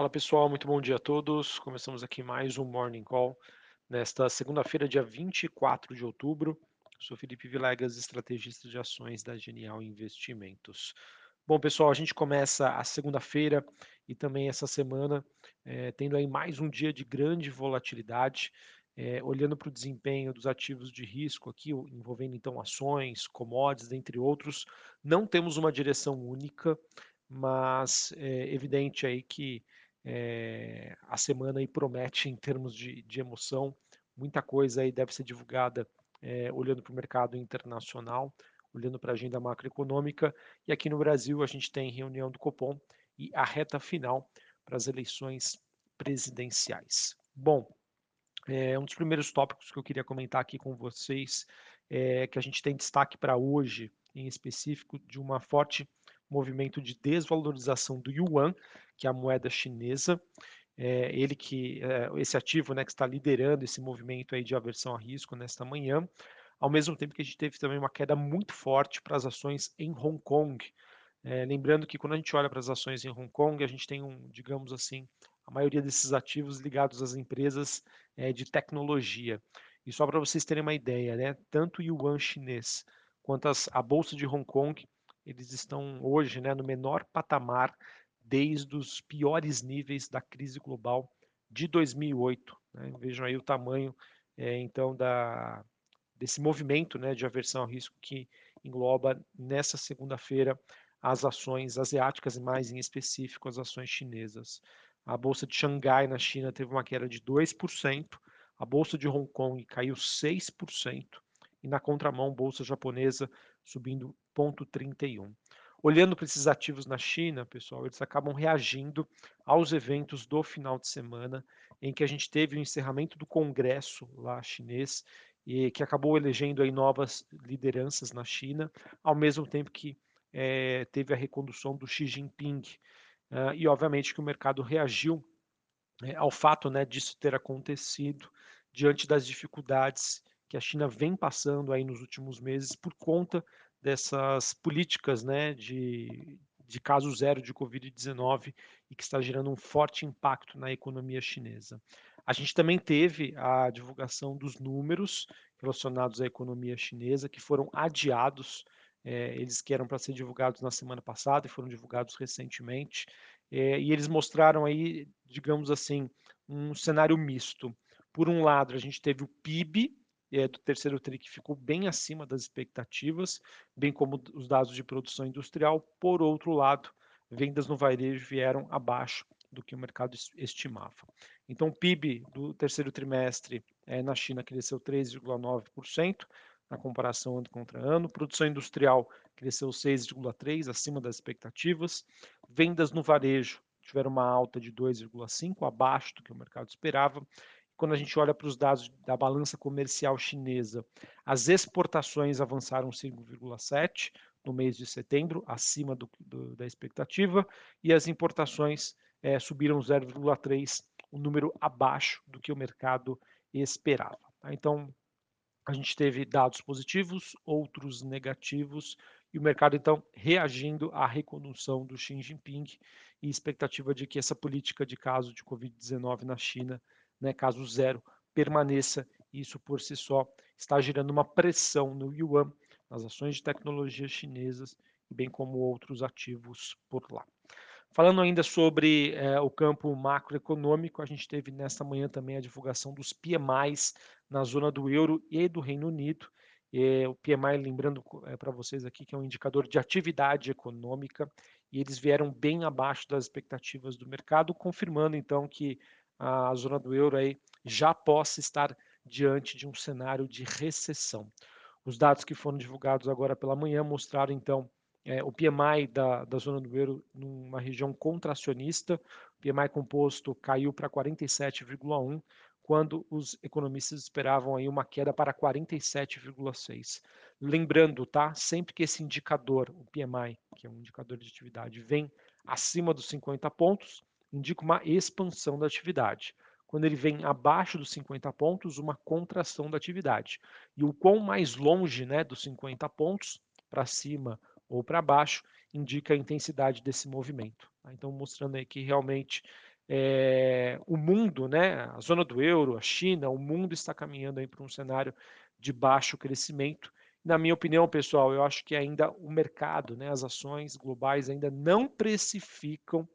Fala pessoal, muito bom dia a todos. Começamos aqui mais um Morning Call nesta segunda-feira, dia 24 de outubro. Sou Felipe Vilegas, estrategista de ações da Genial Investimentos. Bom, pessoal, a gente começa a segunda-feira e também essa semana é, tendo aí mais um dia de grande volatilidade, é, olhando para o desempenho dos ativos de risco aqui, envolvendo então ações, commodities, dentre outros, não temos uma direção única, mas é evidente aí que é, a semana aí promete em termos de, de emoção, muita coisa aí deve ser divulgada é, olhando para o mercado internacional, olhando para a agenda macroeconômica, e aqui no Brasil a gente tem reunião do Copom e a reta final para as eleições presidenciais. Bom, é, um dos primeiros tópicos que eu queria comentar aqui com vocês é que a gente tem destaque para hoje, em específico, de uma forte movimento de desvalorização do yuan, que é a moeda chinesa. É, ele que é, esse ativo, né, que está liderando esse movimento aí de aversão a risco nesta manhã, ao mesmo tempo que a gente teve também uma queda muito forte para as ações em Hong Kong. É, lembrando que quando a gente olha para as ações em Hong Kong, a gente tem um, digamos assim, a maioria desses ativos ligados às empresas é, de tecnologia. E só para vocês terem uma ideia, né, tanto o yuan chinês quanto as, a bolsa de Hong Kong eles estão hoje né, no menor patamar desde os piores níveis da crise global de 2008. Né? Vejam aí o tamanho, é, então, da, desse movimento né, de aversão ao risco que engloba nessa segunda-feira as ações asiáticas e mais em específico as ações chinesas. A bolsa de Xangai na China teve uma queda de 2%, a bolsa de Hong Kong caiu 6% e na contramão bolsa japonesa subindo 0,31. Olhando para esses ativos na China, pessoal, eles acabam reagindo aos eventos do final de semana, em que a gente teve o encerramento do Congresso lá chinês, e que acabou elegendo aí novas lideranças na China, ao mesmo tempo que é, teve a recondução do Xi Jinping. Uh, e obviamente que o mercado reagiu é, ao fato né, disso ter acontecido diante das dificuldades que a China vem passando aí nos últimos meses por conta dessas políticas né, de, de caso zero de Covid-19 e que está gerando um forte impacto na economia chinesa. A gente também teve a divulgação dos números relacionados à economia chinesa, que foram adiados, é, eles que eram para ser divulgados na semana passada e foram divulgados recentemente, é, e eles mostraram aí, digamos assim, um cenário misto. Por um lado, a gente teve o PIB, é, do terceiro TRI que ficou bem acima das expectativas, bem como os dados de produção industrial. Por outro lado, vendas no varejo vieram abaixo do que o mercado estimava. Então, o PIB do terceiro trimestre é, na China cresceu 3,9% na comparação ano contra ano. Produção industrial cresceu 6,3%, acima das expectativas. Vendas no varejo tiveram uma alta de 2,5%, abaixo do que o mercado esperava quando a gente olha para os dados da balança comercial chinesa, as exportações avançaram 5,7 no mês de setembro, acima do, do, da expectativa, e as importações é, subiram 0,3, um número abaixo do que o mercado esperava. Tá? Então, a gente teve dados positivos, outros negativos, e o mercado então reagindo à recondução do Xi Jinping e expectativa de que essa política de caso de Covid-19 na China né, caso zero permaneça. Isso por si só está gerando uma pressão no yuan, nas ações de tecnologia chinesas, bem como outros ativos por lá. Falando ainda sobre é, o campo macroeconômico, a gente teve nesta manhã também a divulgação dos PMIs na zona do euro e do Reino Unido. O PMI, lembrando é, para vocês aqui, que é um indicador de atividade econômica, e eles vieram bem abaixo das expectativas do mercado, confirmando então que a zona do euro aí já possa estar diante de um cenário de recessão. Os dados que foram divulgados agora pela manhã mostraram então é, o PMI da, da zona do euro numa região contracionista, o PMI composto caiu para 47,1, quando os economistas esperavam aí uma queda para 47,6. Lembrando, tá? Sempre que esse indicador, o PMI, que é um indicador de atividade, vem acima dos 50 pontos, indica uma expansão da atividade. Quando ele vem abaixo dos 50 pontos, uma contração da atividade. E o quão mais longe né, dos 50 pontos, para cima ou para baixo, indica a intensidade desse movimento. Tá? Então, mostrando aí que realmente é, o mundo, né, a zona do euro, a China, o mundo está caminhando para um cenário de baixo crescimento. Na minha opinião, pessoal, eu acho que ainda o mercado, né, as ações globais ainda não precificam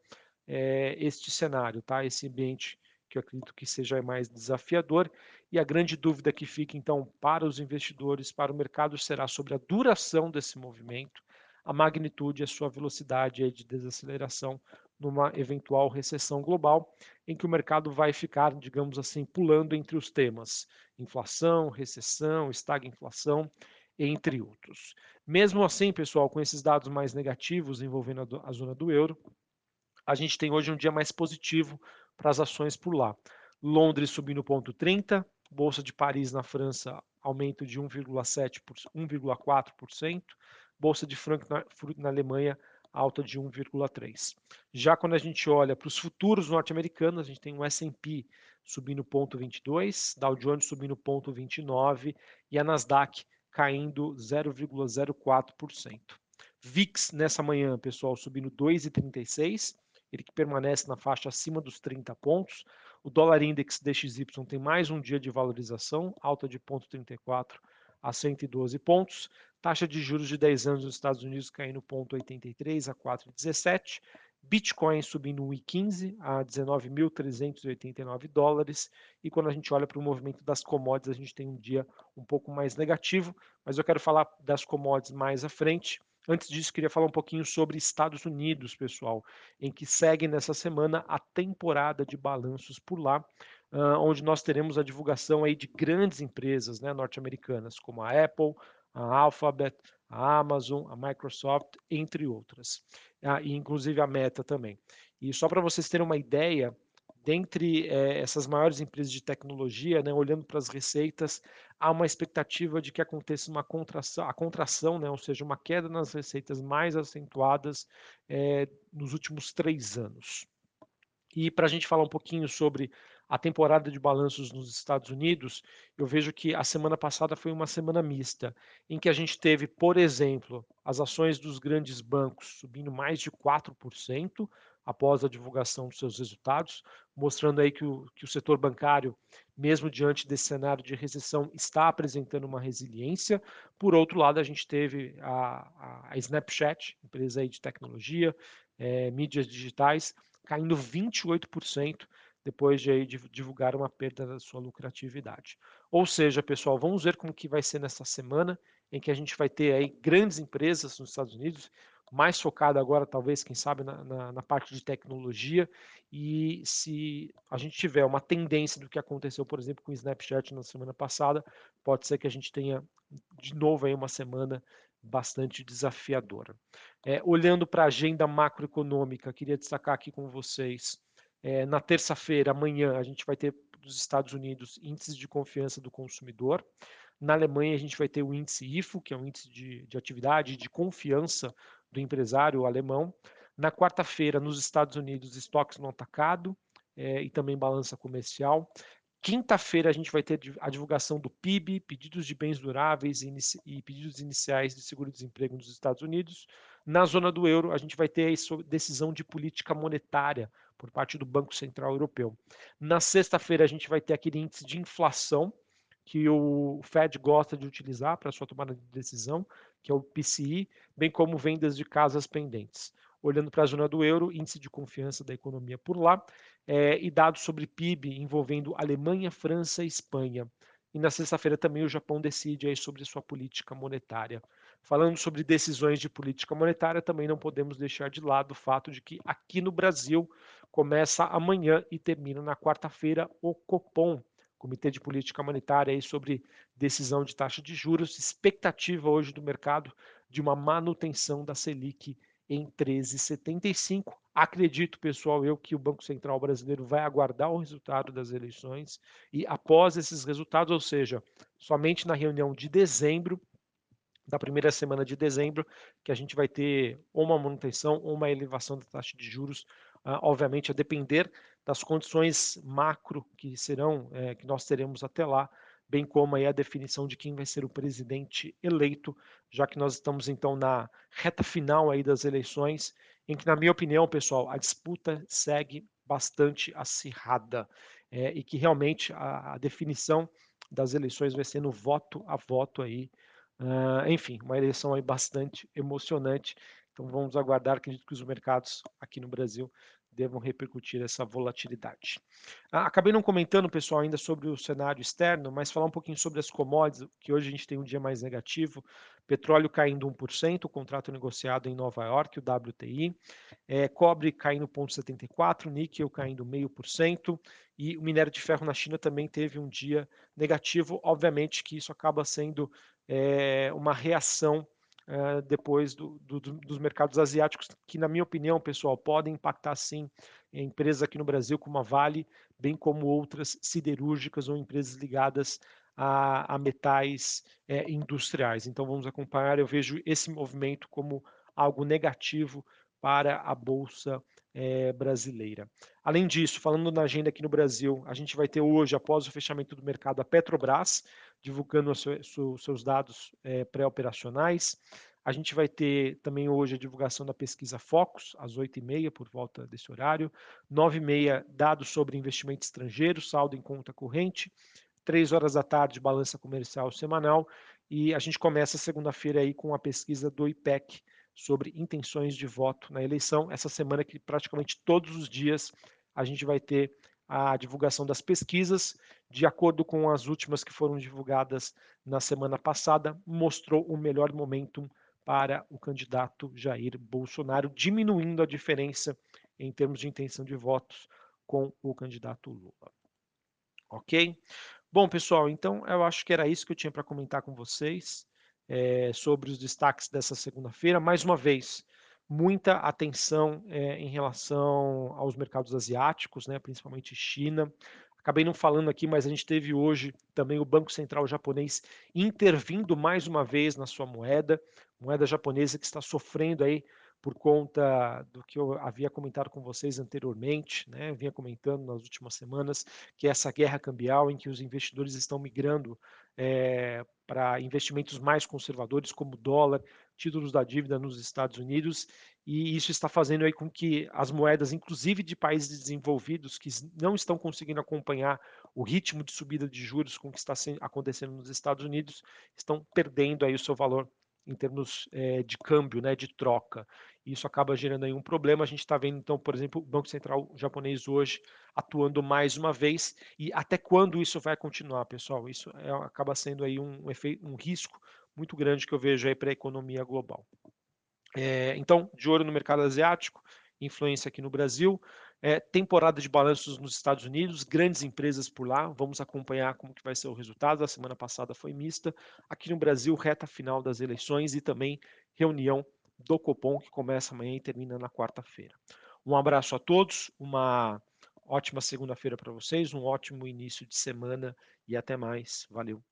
é, este cenário, tá? Esse ambiente que eu acredito que seja mais desafiador. E a grande dúvida que fica, então, para os investidores, para o mercado, será sobre a duração desse movimento, a magnitude a sua velocidade de desaceleração numa eventual recessão global, em que o mercado vai ficar, digamos assim, pulando entre os temas inflação, recessão, estagflação, entre outros. Mesmo assim, pessoal, com esses dados mais negativos envolvendo a, zona do euro, a gente tem hoje um dia mais positivo para as ações por lá. Londres subindo ponto 30, Bolsa de Paris na França aumento de 1,7 1,4%, Bolsa de Frankfurt na Alemanha alta de 1,3. Já quando a gente olha para os futuros norte-americanos, a gente tem o S&P subindo 0,22, Dow Jones subindo 0,29 e a Nasdaq caindo 0,04%. VIX nessa manhã, pessoal, subindo 2,36, ele que permanece na faixa acima dos 30 pontos. O dólar index DXY tem mais um dia de valorização, alta de 0,34 a 112 pontos. Taxa de juros de 10 anos nos Estados Unidos caindo 0,83 a 4,17. Bitcoin subindo 1,15 a 19.389 dólares. E quando a gente olha para o movimento das commodities, a gente tem um dia um pouco mais negativo, mas eu quero falar das commodities mais à frente. Antes disso, queria falar um pouquinho sobre Estados Unidos, pessoal, em que segue nessa semana a temporada de balanços por lá, onde nós teremos a divulgação aí de grandes empresas né, norte-americanas, como a Apple, a Alphabet, a Amazon, a Microsoft, entre outras, ah, e inclusive a Meta também. E só para vocês terem uma ideia, dentre eh, essas maiores empresas de tecnologia, né, olhando para as receitas, há uma expectativa de que aconteça uma contração, a contração, né, ou seja, uma queda nas receitas mais acentuadas eh, nos últimos três anos. E para a gente falar um pouquinho sobre a temporada de balanços nos Estados Unidos, eu vejo que a semana passada foi uma semana mista, em que a gente teve, por exemplo, as ações dos grandes bancos subindo mais de 4% após a divulgação dos seus resultados, mostrando aí que o, que o setor bancário, mesmo diante desse cenário de recessão, está apresentando uma resiliência. Por outro lado, a gente teve a, a Snapchat, empresa aí de tecnologia, é, mídias digitais, caindo 28% depois de, aí, divulgar uma perda da sua lucratividade. Ou seja, pessoal, vamos ver como que vai ser nessa semana, em que a gente vai ter aí grandes empresas nos Estados Unidos, mais focada agora, talvez, quem sabe, na, na, na, parte de tecnologia. E se a gente tiver uma tendência do que aconteceu, por exemplo, com o Snapchat na semana passada, pode ser que a gente tenha de novo aí uma semana bastante desafiadora. É, olhando para a agenda macroeconômica, queria destacar aqui com vocês é, na terça-feira, amanhã, a gente vai ter dos Estados Unidos índices de confiança do consumidor. Na Alemanha, a gente vai ter o índice IFO, que é um índice de, de atividade, de confiança do empresário alemão. Na quarta-feira, nos Estados Unidos, estoques no atacado é, e também balança comercial. Quinta-feira, a gente vai ter a divulgação do PIB, pedidos de bens duráveis e, pedidos iniciais de seguro-desemprego nos Estados Unidos. Na zona do euro, a gente vai ter a decisão de política monetária por parte do Banco Central Europeu. Na sexta-feira, a gente vai ter aquele índice de inflação que o Fed gosta de utilizar para sua tomada de decisão, que é o PCI, bem como vendas de casas pendentes. Olhando para a zona do euro, índice de confiança da economia por lá, é, e dados sobre PIB envolvendo Alemanha, França e Espanha. E na sexta-feira também o Japão decide aí sobre sua política monetária. Falando sobre decisões de política monetária, também não podemos deixar de lado o fato de que aqui no Brasil começa amanhã e termina na quarta-feira o Copom, Comitê de Política Monetária aí sobre decisão de taxa de juros, expectativa hoje do mercado de uma manutenção da Selic em 13,75. Acredito, pessoal, eu que o Banco Central brasileiro vai aguardar o resultado das eleições e após esses resultados, ou seja, somente na reunião de dezembro, da primeira semana de dezembro, que a gente vai ter ou uma manutenção ou uma elevação da taxa de juros, uh, obviamente a depender das condições macro que serão, é, que nós teremos até lá, bem como aí a definição de quem vai ser o presidente eleito, já que nós estamos então na reta final aí das eleições, em que na minha opinião, pessoal, a disputa segue bastante acirrada é, e que realmente a, a, definição das eleições vai ser no voto a voto aí. Uh, enfim, uma eleição aí bastante emocionante. Então vamos aguardar, acredito que os mercados aqui no Brasil devam repercutir essa volatilidade. Ah, acabei não comentando, pessoal, ainda sobre o cenário externo, mas falar um pouquinho sobre as commodities, que hoje a gente tem um dia mais negativo. Petróleo caindo 1%, o contrato negociado em Nova York, o WTI. É, cobre caindo 0,74%, níquel caindo 0,5%. E o minério de ferro na China também teve um dia negativo. Obviamente que isso acaba sendo é, uma reação uh, depois do, do, dos mercados asiáticos, que, na minha opinião, pessoal, podem impactar sim empresas aqui no Brasil, como a Vale, bem como outras siderúrgicas ou empresas ligadas a, a metais é, industriais. Então, vamos acompanhar. Eu vejo esse movimento como algo negativo para a Bolsa é, brasileira. Além disso, falando na agenda aqui no Brasil, a gente vai ter hoje, após o fechamento do mercado, a Petrobras divulgando os seus dados é, pré-operacionais. A gente vai ter também hoje a divulgação da pesquisa Focus, às 8h30, por volta desse horário. 9h30, dados sobre investimento estrangeiro, saldo em conta corrente. 3 horas da tarde, balança comercial semanal. E a gente começa segunda-feira aí com a pesquisa do IPEC, sobre intenções de voto na eleição. Essa semana que praticamente todos os dias a gente vai ter a divulgação das pesquisas, de acordo com as últimas que foram divulgadas na semana passada, mostrou o melhor momentum para o candidato Jair Bolsonaro, diminuindo a diferença em termos de intenção de votos com o candidato Lula. Ok? Bom, pessoal, então eu acho que era isso que eu tinha para comentar com vocês é, sobre os destaques dessa segunda-feira. Mais uma vez, muita atenção é, em relação aos mercados asiáticos, né, principalmente China. Acabei não falando aqui, mas a gente teve hoje também o Banco Central japonês intervindo mais uma vez na sua moeda, moeda japonesa que está sofrendo aí por conta do que eu havia comentado com vocês anteriormente, né? vinha comentando nas últimas semanas, que é essa guerra cambial em que os investidores estão migrando é, para investimentos mais conservadores, como dólar, títulos da dívida nos Estados Unidos, e isso está fazendo aí com que as moedas, inclusive de países desenvolvidos, que não estão conseguindo acompanhar o ritmo de subida de juros com que está acontecendo nos Estados Unidos, estão perdendo aí o seu valor em termos é, de câmbio, né, de troca. Isso acaba gerando aí um problema. A gente está vendo, então, por exemplo, o Banco Central japonês hoje atuando mais uma vez. E até quando isso vai continuar, pessoal? Isso é, acaba sendo aí um, efeito, um risco muito grande que eu vejo aí para a economia global. É, então, de olho no mercado asiático, influência aqui no Brasil. É, temporada de balanços nos Estados Unidos, grandes empresas por lá, vamos acompanhar como que vai ser o resultado. A semana passada foi mista. Aqui no Brasil, reta final das eleições e também reunião do Copom, que começa amanhã e termina na quarta-feira. Um abraço a todos, uma ótima segunda-feira para vocês, um ótimo início de semana e até mais. Valeu!